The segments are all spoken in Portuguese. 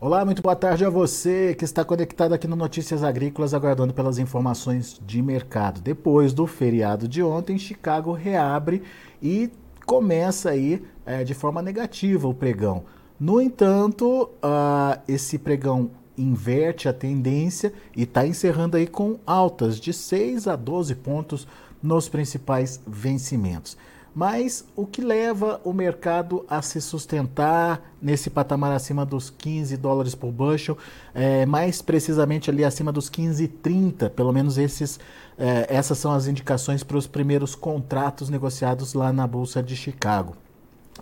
Olá, muito boa tarde a você que está conectado aqui no Notícias Agrícolas, aguardando pelas informações de mercado. Depois do feriado de ontem, Chicago reabre e começa aí é, de forma negativa o pregão. No entanto, uh, esse pregão inverte a tendência e está encerrando aí com altas de 6 a 12 pontos nos principais vencimentos. Mas o que leva o mercado a se sustentar nesse patamar acima dos 15 dólares por bushel, é, mais precisamente ali acima dos 15,30, pelo menos esses, é, essas são as indicações para os primeiros contratos negociados lá na Bolsa de Chicago.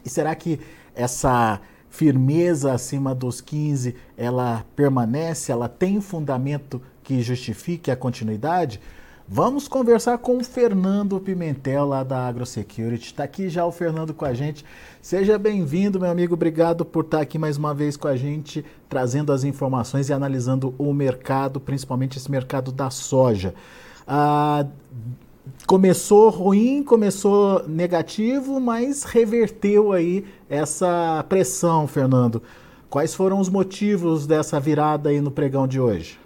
E será que essa firmeza acima dos 15 ela permanece, ela tem fundamento que justifique a continuidade? Vamos conversar com o Fernando Pimentel, lá da AgroSecurity. Está aqui já o Fernando com a gente. Seja bem-vindo, meu amigo. Obrigado por estar aqui mais uma vez com a gente, trazendo as informações e analisando o mercado, principalmente esse mercado da soja. Ah, começou ruim, começou negativo, mas reverteu aí essa pressão, Fernando. Quais foram os motivos dessa virada aí no pregão de hoje?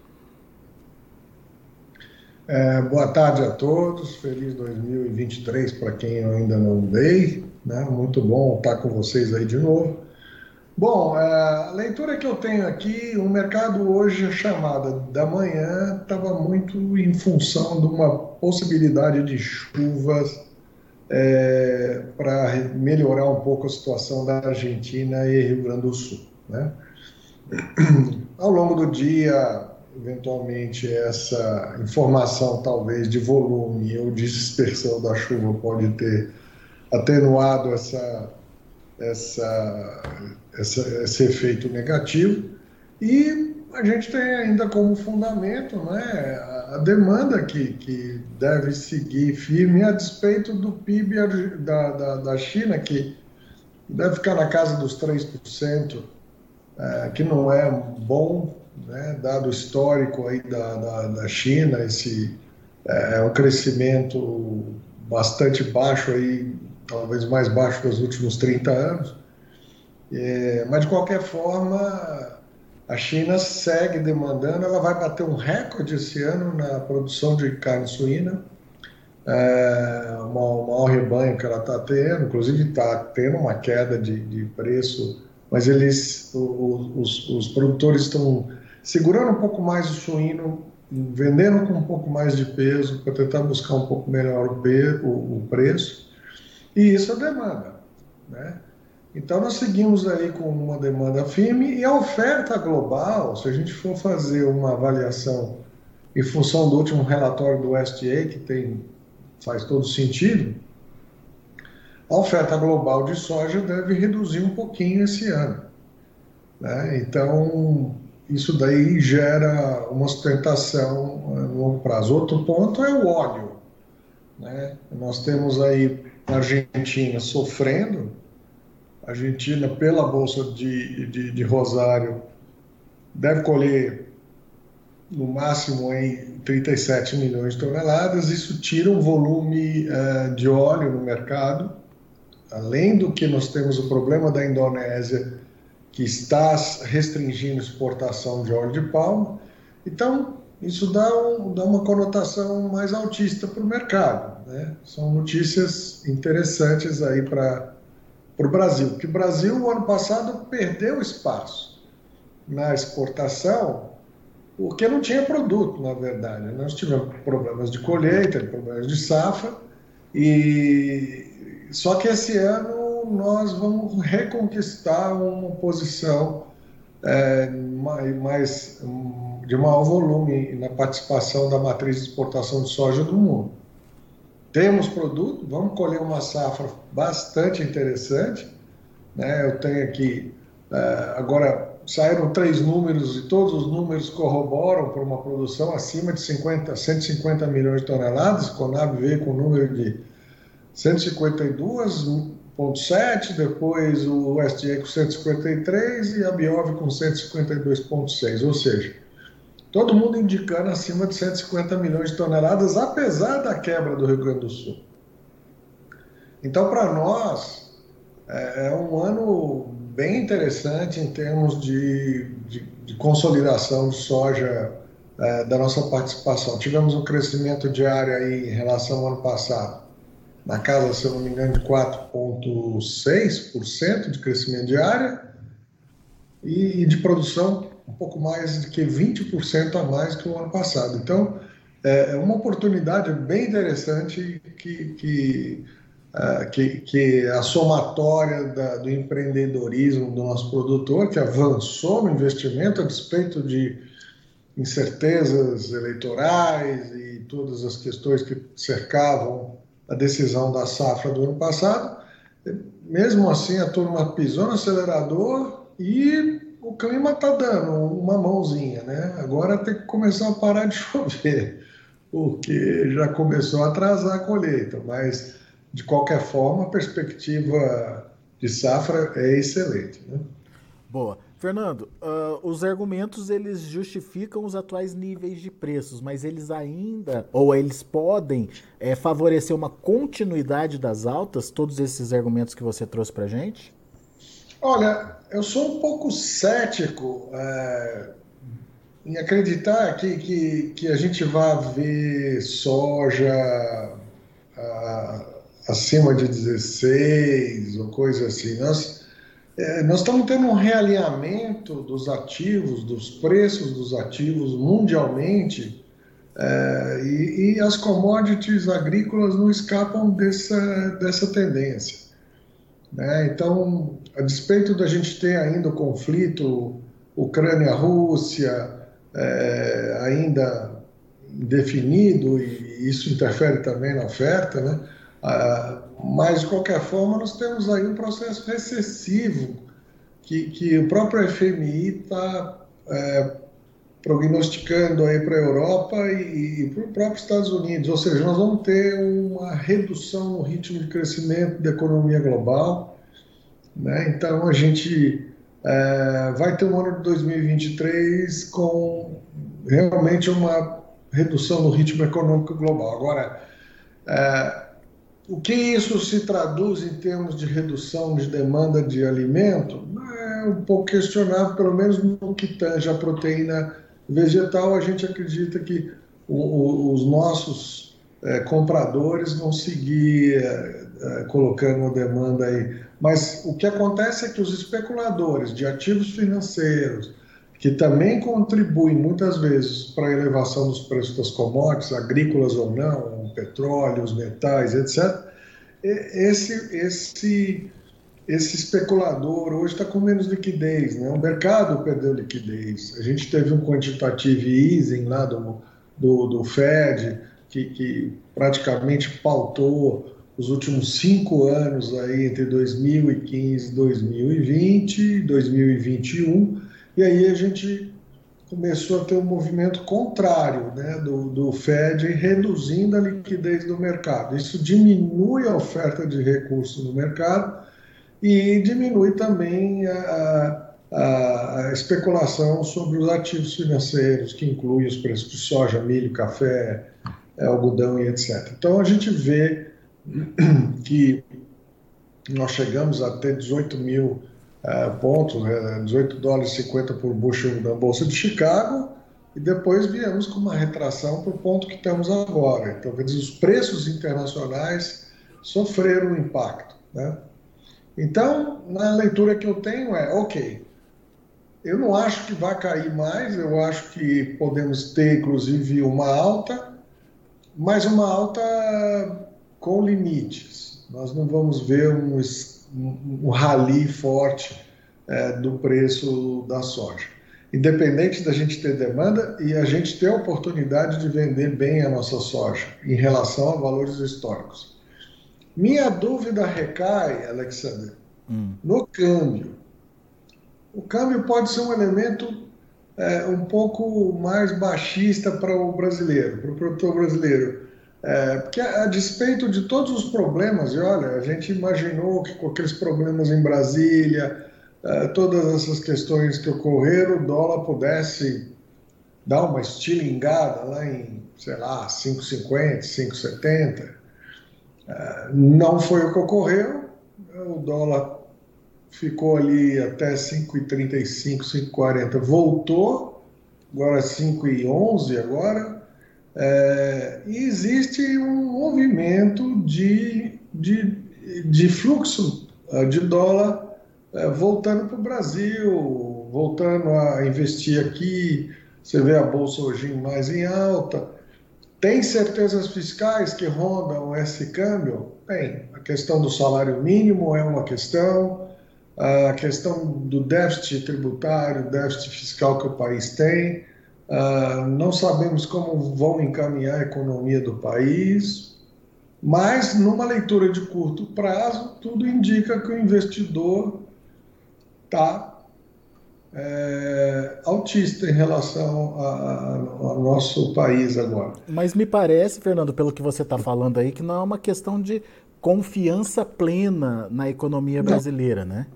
É, boa tarde a todos, feliz 2023 para quem eu ainda não dei, né? muito bom estar com vocês aí de novo. Bom, é, a leitura que eu tenho aqui, o mercado hoje, a chamada da manhã, estava muito em função de uma possibilidade de chuvas é, para melhorar um pouco a situação da Argentina e Rio Grande do Sul. Né? Ao longo do dia, eventualmente essa informação talvez de volume ou de dispersão da chuva pode ter atenuado essa, essa, essa, esse efeito negativo. E a gente tem ainda como fundamento né, a demanda que, que deve seguir firme a despeito do PIB da, da, da China, que deve ficar na casa dos 3%, é, que não é bom né, dado o histórico aí da, da, da China, esse é, é um crescimento bastante baixo aí, talvez mais baixo dos últimos 30 anos. É, mas de qualquer forma, a China segue demandando, ela vai bater um recorde esse ano na produção de carne suína, é, o maior rebanho que ela está tendo, inclusive está tendo uma queda de, de preço, mas eles, os, os produtores estão segurando um pouco mais o suíno, vendendo com um pouco mais de peso para tentar buscar um pouco melhor o, o, preço. E isso é demanda, né? Então nós seguimos aí com uma demanda firme e a oferta global, se a gente for fazer uma avaliação em função do último relatório do USDA, que tem faz todo sentido, a oferta global de soja deve reduzir um pouquinho esse ano. Né? Então, isso daí gera uma sustentação eh, no longo prazo. Outro ponto é o óleo. Né? Nós temos aí a Argentina sofrendo, a Argentina, pela Bolsa de, de, de Rosário, deve colher no máximo em 37 milhões de toneladas. Isso tira um volume uh, de óleo no mercado. Além do que nós temos o problema da Indonésia que está restringindo exportação de óleo de palma. Então, isso dá, um, dá uma conotação mais altista para o mercado. Né? São notícias interessantes aí para o Brasil, porque o Brasil, no ano passado, perdeu espaço na exportação porque não tinha produto, na verdade. Nós tivemos problemas de colheita, problemas de safra, e só que esse ano nós vamos reconquistar uma posição é, mais, de maior volume na participação da matriz de exportação de soja do mundo. Temos produto, vamos colher uma safra bastante interessante. Né? Eu tenho aqui, é, agora saíram três números e todos os números corroboram para uma produção acima de 50, 150 milhões de toneladas. Conab veio com um número de 152 152,7, depois o USDA com 153 e a Biov com 152,6, ou seja, todo mundo indicando acima de 150 milhões de toneladas, apesar da quebra do Rio Grande do Sul. Então, para nós, é, é um ano bem interessante em termos de, de, de consolidação de soja é, da nossa participação. Tivemos um crescimento diário aí em relação ao ano passado, na casa, se eu não me engano, de 4,6% de crescimento diário e, e de produção um pouco mais de que 20% a mais que o ano passado. Então, é, é uma oportunidade bem interessante que, que, uh, que, que a somatória da, do empreendedorismo do nosso produtor, que avançou no investimento a despeito de incertezas eleitorais e todas as questões que cercavam a decisão da safra do ano passado, mesmo assim a turma pisou no acelerador e o clima está dando uma mãozinha, né? Agora tem que começar a parar de chover porque já começou a atrasar a colheita, mas de qualquer forma a perspectiva de safra é excelente. Né? Boa. Fernando, uh, os argumentos eles justificam os atuais níveis de preços, mas eles ainda, ou eles podem é, favorecer uma continuidade das altas, todos esses argumentos que você trouxe para gente? Olha, eu sou um pouco cético é, em acreditar que, que, que a gente vá ver soja a, acima de 16 ou coisa assim. É, nós estamos tendo um realinhamento dos ativos, dos preços dos ativos mundialmente, é, e, e, as commodities agrícolas não escapam dessa, dessa tendência. Né? Então, a despeito da gente ter ainda o conflito Ucrânia-Rússia, é, ainda indefinido e isso interfere também na oferta, né? Ah, mas de qualquer forma nós temos aí um processo recessivo que, que o próprio FMI está é, prognosticando aí para a Europa e, e para os próprios Estados Unidos, ou seja, nós vamos ter uma redução no ritmo de crescimento da economia global, né? Então a gente é, vai ter um ano de 2023 com realmente uma redução no ritmo econômico global. Agora, é, o que isso se traduz em termos de redução de demanda de alimento? É um pouco questionável, pelo menos no que tange a proteína vegetal, a gente acredita que o, o, os nossos é, compradores vão seguir é, é, colocando uma demanda aí. Mas o que acontece é que os especuladores de ativos financeiros, que também contribuem muitas vezes para a elevação dos preços das commodities, agrícolas ou não, petróleo, os metais, etc., esse, esse, esse especulador hoje está com menos liquidez, né? o mercado perdeu liquidez. A gente teve um quantitative easing lá do, do, do Fed, que, que praticamente pautou os últimos cinco anos aí entre 2015, 2020, 2021 e aí a gente começou a ter um movimento contrário né, do, do Fed reduzindo a liquidez do mercado. Isso diminui a oferta de recursos no mercado e diminui também a, a, a especulação sobre os ativos financeiros, que inclui os preços de soja, milho, café, algodão e etc. Então a gente vê que nós chegamos a ter 18 mil uh, pontos, uh, 18 dólares e 50 por bushel na Bolsa de Chicago, e depois viemos com uma retração para o ponto que estamos agora. Então, quer dizer, os preços internacionais sofreram um impacto. Né? Então, na leitura que eu tenho é, ok, eu não acho que vai cair mais, eu acho que podemos ter, inclusive, uma alta, mas uma alta com limites. Nós não vamos ver um, um, um rally forte é, do preço da soja. Independente da gente ter demanda e a gente ter a oportunidade de vender bem a nossa soja em relação a valores históricos. Minha dúvida recai, Alexander, hum. no câmbio. O câmbio pode ser um elemento é, um pouco mais baixista para o brasileiro, para o produtor brasileiro. É, porque a, despeito de todos os problemas, e olha, a gente imaginou que com aqueles problemas em Brasília, é, todas essas questões que ocorreram, o dólar pudesse dar uma estilingada lá em, sei lá, 5,50, 5,70. É, não foi o que ocorreu, o dólar ficou ali até 5,35, 5,40, voltou, agora 5,11 agora, é, e existe um movimento de, de, de fluxo é, de dólar é, voltando para o Brasil, voltando a investir aqui. Você vê a bolsa hoje mais em alta. Tem certezas fiscais que rondam esse câmbio? Tem. A questão do salário mínimo é uma questão, a questão do déficit tributário, déficit fiscal que o país tem. Uh, não sabemos como vão encaminhar a economia do país, mas numa leitura de curto prazo, tudo indica que o investidor está é, autista em relação ao nosso país agora. Mas me parece, Fernando, pelo que você está falando aí, que não é uma questão de confiança plena na economia brasileira, não. né?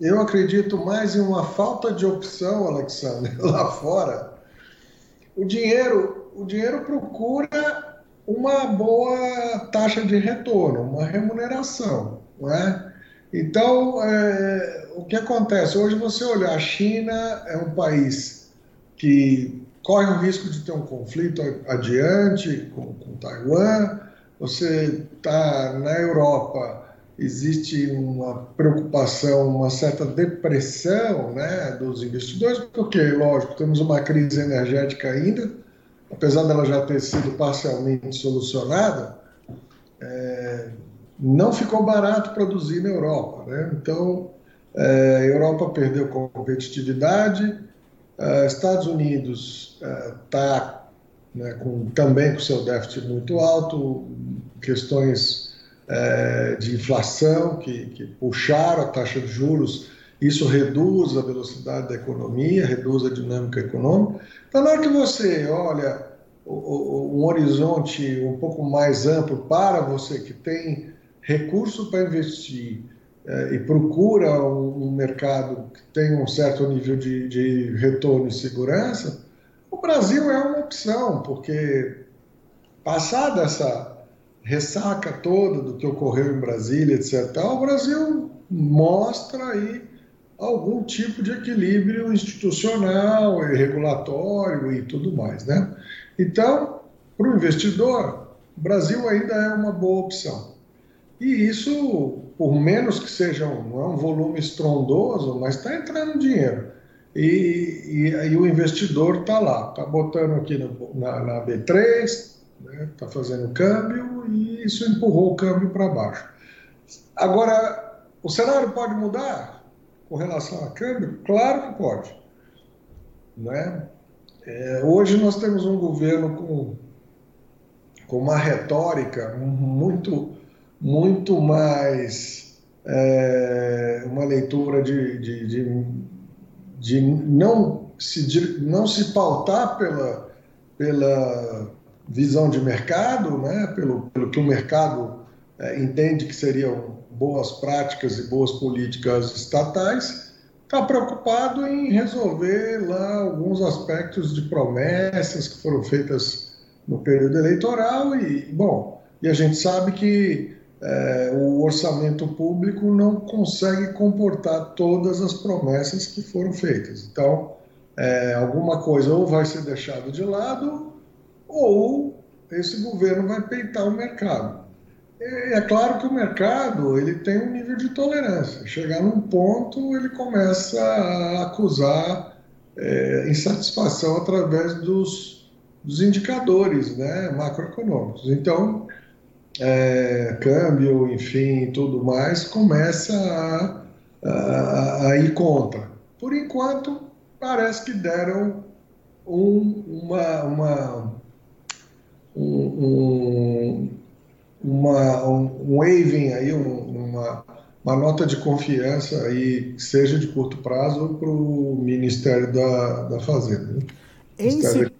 Eu acredito mais em uma falta de opção, Alexandre, lá fora. O dinheiro, o dinheiro procura uma boa taxa de retorno, uma remuneração, não é? Então, é, o que acontece? Hoje você olhar, a China é um país que corre o risco de ter um conflito adiante com, com Taiwan, você está na Europa, existe uma preocupação, uma certa depressão né, dos investidores, porque, lógico, temos uma crise energética ainda, apesar dela já ter sido parcialmente solucionada, é, não ficou barato produzir na Europa. Né? Então, é, a Europa perdeu competitividade, é, Estados Unidos está é, né, com, também com seu déficit muito alto, questões é, de inflação que, que puxaram a taxa de juros, isso reduz a velocidade da economia, reduz a dinâmica econômica. Então, na hora que você olha um horizonte um pouco mais amplo para você que tem recurso para investir é, e procura um, um, mercado que tem um certo nível de, de retorno e segurança, o Brasil é uma opção, porque passada essa ressaca toda do que ocorreu em Brasília, etc., o Brasil mostra aí algum tipo de equilíbrio institucional e regulatório e tudo mais, né? Então, para o investidor, Brasil ainda é uma boa opção. E isso, por menos que seja um, é um volume estrondoso, mas está entrando dinheiro. E, e, e o investidor está lá, está botando aqui no, na, na, B3, está né, tá fazendo câmbio e isso empurrou o câmbio para baixo. Agora, o cenário pode mudar com relação a câmbio? Claro que pode. Né? É, hoje nós temos um governo com, com uma retórica muito muito mais é, uma leitura de, de, de, de, não, se, não se pautar pela, pela visão de mercado, né, pelo, pelo que o mercado é, entende que seriam boas práticas e boas políticas estatais, está preocupado em resolver lá alguns aspectos de promessas que foram feitas no período eleitoral e, bom, e a gente sabe que é, o orçamento público não consegue comportar todas as promessas que foram feitas. Então, é, alguma coisa ou vai ser deixado de lado ou esse governo vai peitar o mercado. É claro que o mercado ele tem um nível de tolerância. Chegar num ponto, ele começa a acusar é, insatisfação através dos, dos indicadores né, macroeconômicos. Então, é, câmbio, enfim, tudo mais, começa a, a, a, ir contra. Por enquanto, parece que deram um, uma, uma, um, uma, um waving aí, uma, uma nota de confiança aí, seja de curto prazo, para o Ministério da, da Fazenda. Né? Em se,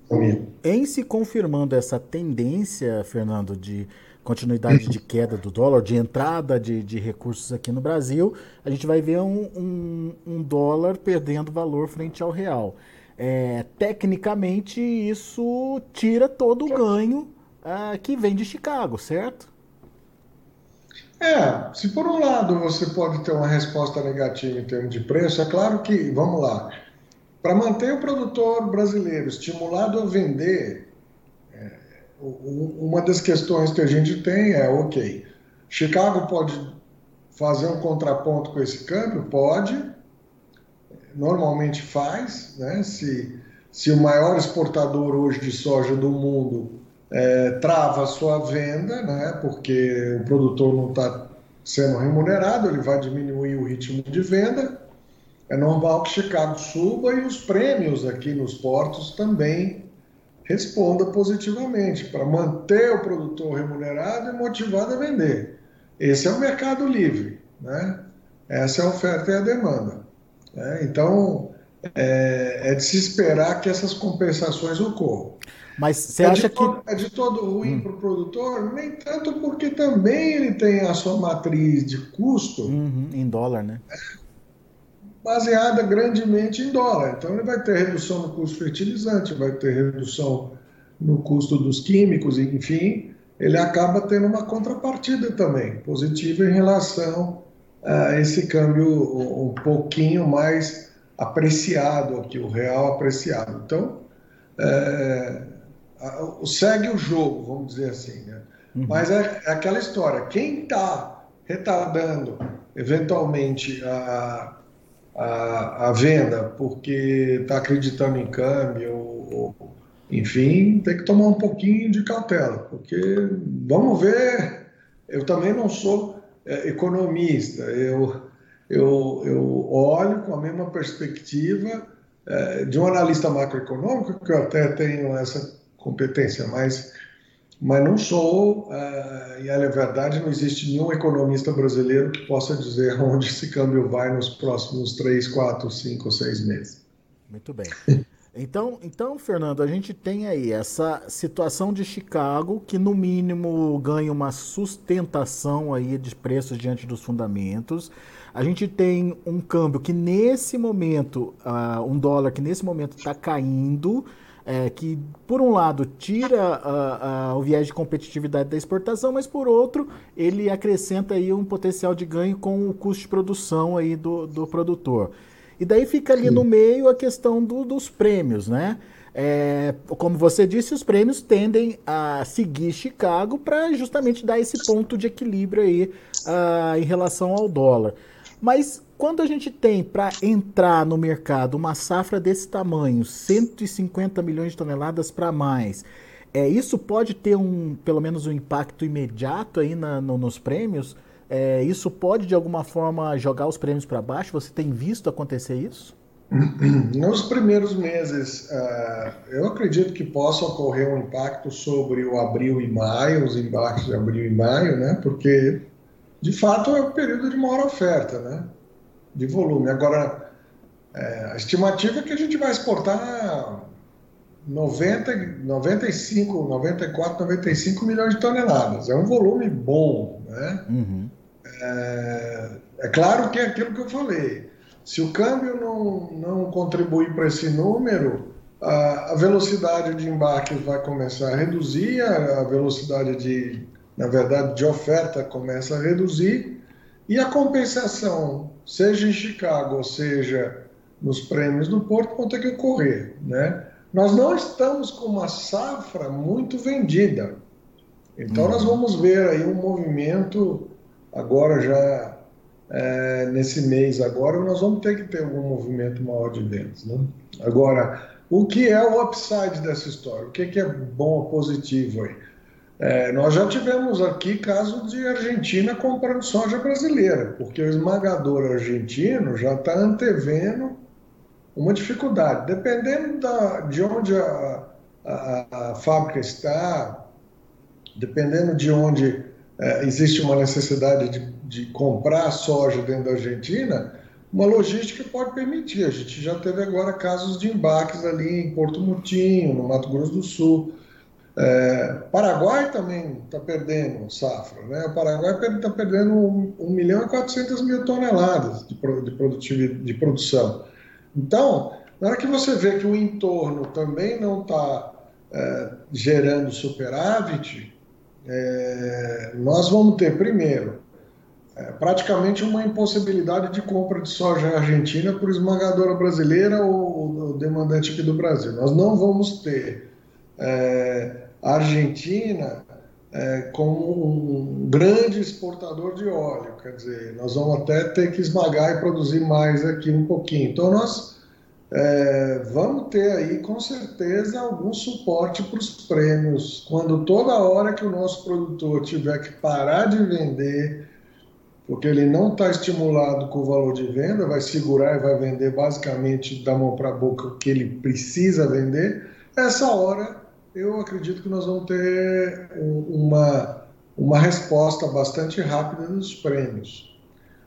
em se confirmando essa tendência, Fernando, de continuidade de queda do dólar, de entrada de, de recursos aqui no Brasil, a gente vai ver um, um, um dólar perdendo valor frente ao real. É, tecnicamente, isso tira todo o ganho uh, que vem de Chicago, certo? É, se por um lado você pode ter uma resposta negativa em termos de preço, é claro que, vamos lá, para manter o produtor brasileiro estimulado a vender, é, uma das questões que a gente tem é, ok, Chicago pode fazer um contraponto com esse câmbio? Pode, normalmente faz, né? Se, se o maior exportador hoje de soja do mundo é, trava a sua venda, né? Porque o produtor não está sendo remunerado, ele vai diminuir o ritmo de venda. É normal que Chicago suba e os prêmios aqui nos portos também respondam positivamente para manter o produtor remunerado e motivado a vender. Esse é o mercado livre, né? Essa é a oferta e a demanda. Né? Então, é, é, de se esperar que essas compensações ocorram. Mas você é acha que. É de todo ruim hum. para o produtor? Nem tanto porque também ele tem a sua matriz de custo. Uhum, em dólar, né? Baseada grandemente em dólar. Então ele vai ter redução no custo fertilizante, vai ter redução no custo dos químicos, enfim, ele acaba tendo uma contrapartida também, positiva em relação a esse câmbio um pouquinho mais apreciado aqui, o real apreciado. Então, é, segue o jogo, vamos dizer assim. Né? Uhum. Mas é, é, aquela história: quem está retardando eventualmente a, a, a venda porque está acreditando em câmbio, ou, ou, enfim, tem que tomar um pouquinho de cautela, porque vamos ver. Eu também não sou economista, eu, eu, eu olho com a mesma perspectiva é, de um analista macroeconômico, que eu até tenho essa competência, mas, mas não sou, uh, e é verdade, não existe nenhum economista brasileiro que possa dizer onde esse câmbio vai nos próximos 3, 4, 5 ou 6 meses. Muito bem. Então, então, Fernando, a gente tem aí essa situação de Chicago que no mínimo ganha uma sustentação aí de preços diante dos fundamentos. A gente tem um câmbio que nesse momento, uh, um dólar que nesse momento está caindo, é, que, por um lado, tira o viés de competitividade da exportação, mas, por outro, ele acrescenta aí um potencial de ganho com o custo de produção aí do, do produtor. E daí fica ali Sim. no meio a questão do, dos prêmios, né? É, como você disse, os prêmios tendem a seguir Chicago para justamente dar esse ponto de equilíbrio aí uh, em relação ao dólar. Mas quando a gente tem para entrar no mercado uma safra desse tamanho, 150 milhões de toneladas para mais, é, isso pode ter um, pelo menos um impacto imediato aí na, no, nos prêmios? É, isso pode de alguma forma jogar os prêmios para baixo? Você tem visto acontecer isso? Nos primeiros meses, uh, eu acredito que possa ocorrer um impacto sobre o abril e maio, os embarques de abril e maio, né? Porque de fato é o período de maior oferta, né? de volume. Agora, é, a estimativa é que a gente vai exportar 90, 95, 94, 95 milhões de toneladas. É um volume bom, né? Uhum. É, é, claro que é aquilo que eu falei. Se o câmbio não, não contribuir para esse número, a, a, velocidade de embarque vai começar a reduzir, a, a velocidade de, na verdade, de oferta começa a reduzir, e a compensação seja em Chicago, ou seja nos prêmios do Porto, vão ter que ocorrer. Né? Nós não estamos com uma safra muito vendida. Então, uhum. nós vamos ver aí um movimento, agora já é, nesse mês agora, nós vamos ter que ter algum movimento maior de vendas. Né? Agora, o que é o upside dessa história? O que, que é bom positivo aí? É, nós já tivemos aqui caso de Argentina comprando soja brasileira, porque o esmagador argentino já está antevendo uma dificuldade. Dependendo da, de onde a, a, a, fábrica está, dependendo de onde é, existe uma necessidade de, de comprar soja dentro da Argentina, uma logística pode permitir. A gente já teve agora casos de embarques ali em Porto Mutinho, no Mato Grosso do Sul. É, Paraguai também está perdendo safra, né? O Paraguai está perdendo 1, 1 milhão e 400 mil toneladas de, de, de produção. Então, na hora que você vê que o entorno também não está é, gerando superávit, é, nós vamos ter, primeiro, é, praticamente uma impossibilidade de compra de soja argentina por esmagadora brasileira ou, ou demandante aqui do Brasil. Nós não vamos ter é, a Argentina é, como um grande exportador de óleo, quer dizer, nós vamos até ter que esmagar e produzir mais aqui um pouquinho. Então, nós é, vamos ter aí, com certeza, algum suporte para os prêmios. Quando toda hora que o nosso produtor tiver que parar de vender, porque ele não está estimulado com o valor de venda, vai segurar e vai vender basicamente da mão para a boca o que ele precisa vender, essa hora eu acredito que nós vamos ter uma, uma resposta bastante rápida dos prêmios,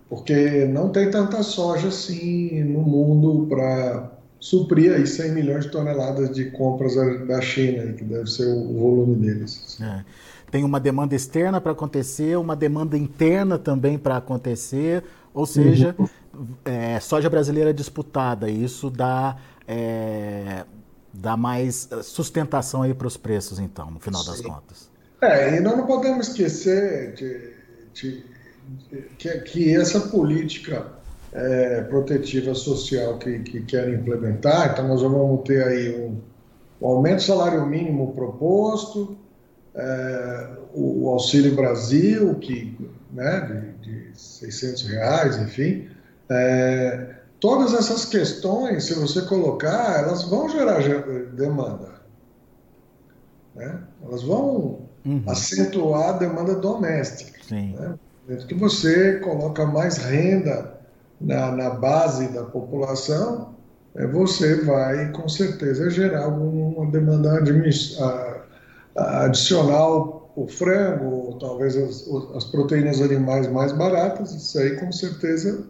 porque não tem tanta soja assim no mundo para suprir aí 100 milhões de toneladas de compras da China, que deve ser o volume deles. É. Tem uma demanda externa para acontecer, uma demanda interna também para acontecer, ou seja, uhum. é, soja brasileira disputada. Isso dá é, dá mais sustentação aí para os preços, então, no final Sim. das contas. É, e nós não podemos esquecer de, de que, que, essa política é, protetiva social que, que querem implementar, então nós vamos ter aí um, um aumento do salário mínimo proposto, é, o, o, Auxílio Brasil, que, né, de, de 600 reais, enfim, é, todas essas questões, se você colocar, elas vão gerar demanda. Né? Elas vão uhum. acentuar a demanda doméstica. Sim. Né? Que você coloca mais renda na, na base da população, é, você vai com certeza gerar alguma demanda adicional o frango, talvez as, as proteínas animais mais baratas, isso aí com certeza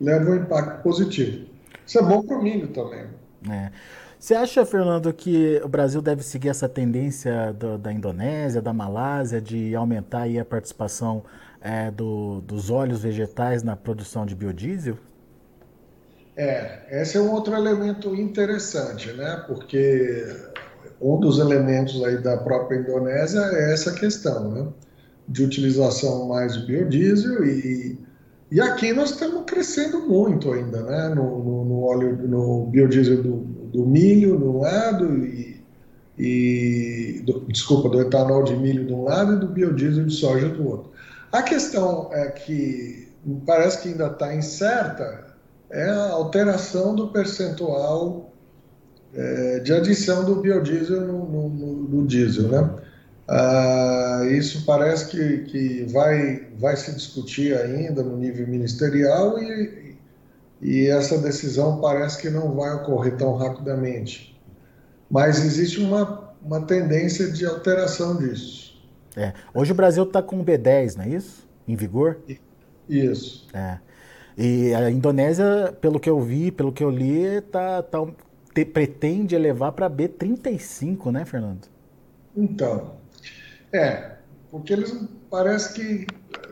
leva um impacto positivo. Isso é bom para o milho também. É. Você acha, Fernando, que o Brasil deve seguir essa tendência do, da Indonésia, da Malásia, de aumentar a participação é, do, dos óleos vegetais na produção de biodiesel? É, esse é um outro elemento interessante, né? Porque um dos elementos aí da própria Indonésia é essa questão, né? De utilização mais de biodiesel e e aqui nós estamos crescendo muito ainda, né? No, no, no óleo, no biodiesel do, do, milho de um lado e, e do, desculpa, do etanol de milho de um lado e do biodiesel de soja do outro. A questão é que parece que ainda está incerta é a alteração do percentual é, de adição do biodiesel no, no, no diesel, né? Ah, isso parece que, que vai, vai se discutir ainda no nível ministerial e, e essa decisão parece que não vai ocorrer tão rapidamente. Mas existe uma, uma tendência de alteração disso. É. Hoje o Brasil está com o B10, não é isso? Em vigor? Isso. É. E a Indonésia, pelo que eu vi, pelo que eu li, tá, tá, te, pretende elevar para B35, né, Fernando? Então, é, porque eles parece que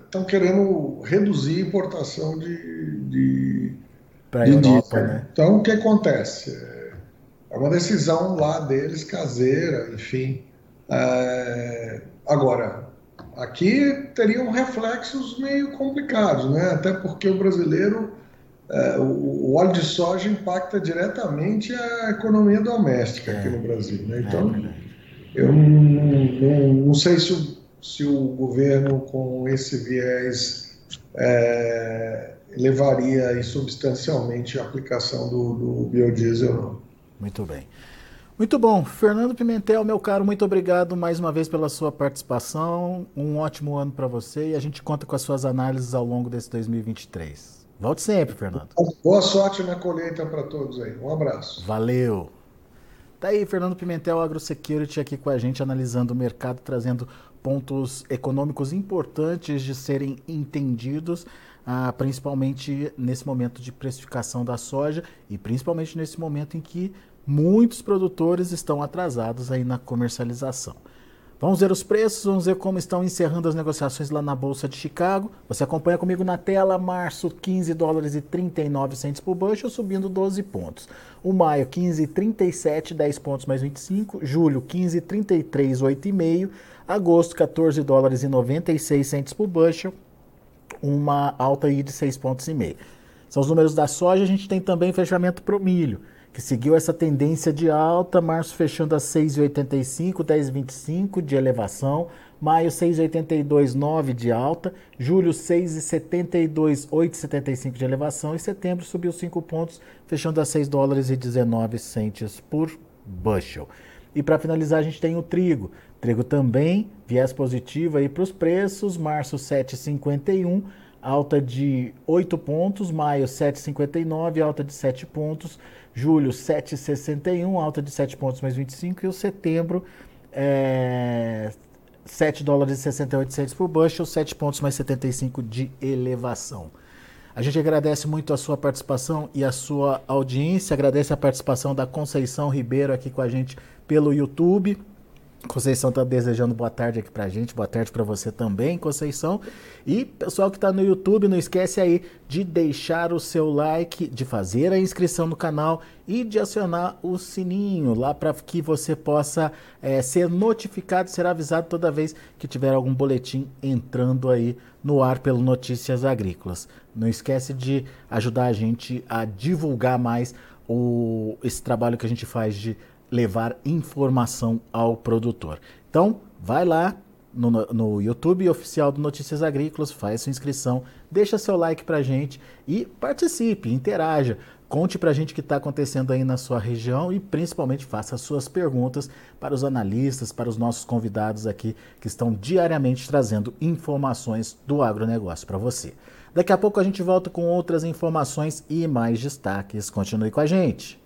estão querendo reduzir a importação de, de, para a Europa, né? Então, o que acontece? É uma decisão lá deles, caseira, enfim. É, agora, aqui teriam reflexos meio complicados, né? Até porque o brasileiro, é, o, óleo de soja impacta diretamente a economia doméstica é. aqui no Brasil, né? Então, é eu não, não, não sei se o, se o, governo, com esse viés, é, levaria substancialmente a aplicação do, do biodiesel. Muito bem. Muito bom. Fernando Pimentel, meu caro, muito obrigado mais uma vez pela sua participação. Um ótimo ano para você e a gente conta com as suas análises ao longo desse 2023. Volte sempre, Fernando. Boa sorte na colheita para todos aí. Um abraço. Valeu. Tá aí, Fernando Pimentel, AgroSecurity, aqui com a gente, analisando o mercado, trazendo pontos econômicos importantes de serem entendidos, ah, principalmente nesse momento de precificação da soja e principalmente nesse momento em que muitos produtores estão atrasados aí na comercialização. Vamos ver os preços, vamos ver como estão encerrando as negociações lá na Bolsa de Chicago. Você acompanha comigo na tela, março 15 dólares e 39 centos por bushel, subindo 12 pontos. O maio 15,37, 10 pontos mais 25. Julho 15,33, 8,5. Agosto 14 dólares e 96 centos por bushel, uma alta aí de 6,5 pontos. São os números da soja, a gente tem também fechamento para o milho, que seguiu essa tendência de alta, março fechando a 6,85, 10,25 de elevação, maio 6,82,9 de alta, julho 6,72, 8,75 de elevação e setembro subiu 5 pontos, fechando a 6 dólares e 19 centes por bushel. E para finalizar, a gente tem o trigo. Trigo também, viés positivo aí para os preços, março 7,51, alta de 8 pontos, maio 7,59, alta de 7 pontos, julho 7,61, alta de 7 pontos mais 25 e o setembro é, 7 dólares e 68 centos por bushel, 7 pontos mais 75 de elevação. A gente agradece muito a sua participação e a sua audiência, agradece a participação da Conceição Ribeiro aqui com a gente pelo YouTube. Conceição está desejando boa tarde aqui pra gente, boa tarde para você também, Conceição. E pessoal que está no YouTube, não esquece aí de deixar o seu like, de fazer a inscrição no canal e de acionar o sininho lá para que você possa é, ser notificado, ser avisado toda vez que tiver algum boletim entrando aí no ar pelo Notícias Agrícolas. Não esquece de ajudar a gente a divulgar mais o, esse trabalho que a gente faz de levar informação ao produtor. Então, vai lá no, no YouTube oficial do Notícias Agrícolas, faz sua inscrição, deixa seu like pra gente e participe, interaja. Conte pra gente o que está acontecendo aí na sua região e principalmente faça suas perguntas para os analistas, para os nossos convidados aqui que estão diariamente trazendo informações do agronegócio para você. Daqui a pouco a gente volta com outras informações e mais destaques. Continue com a gente.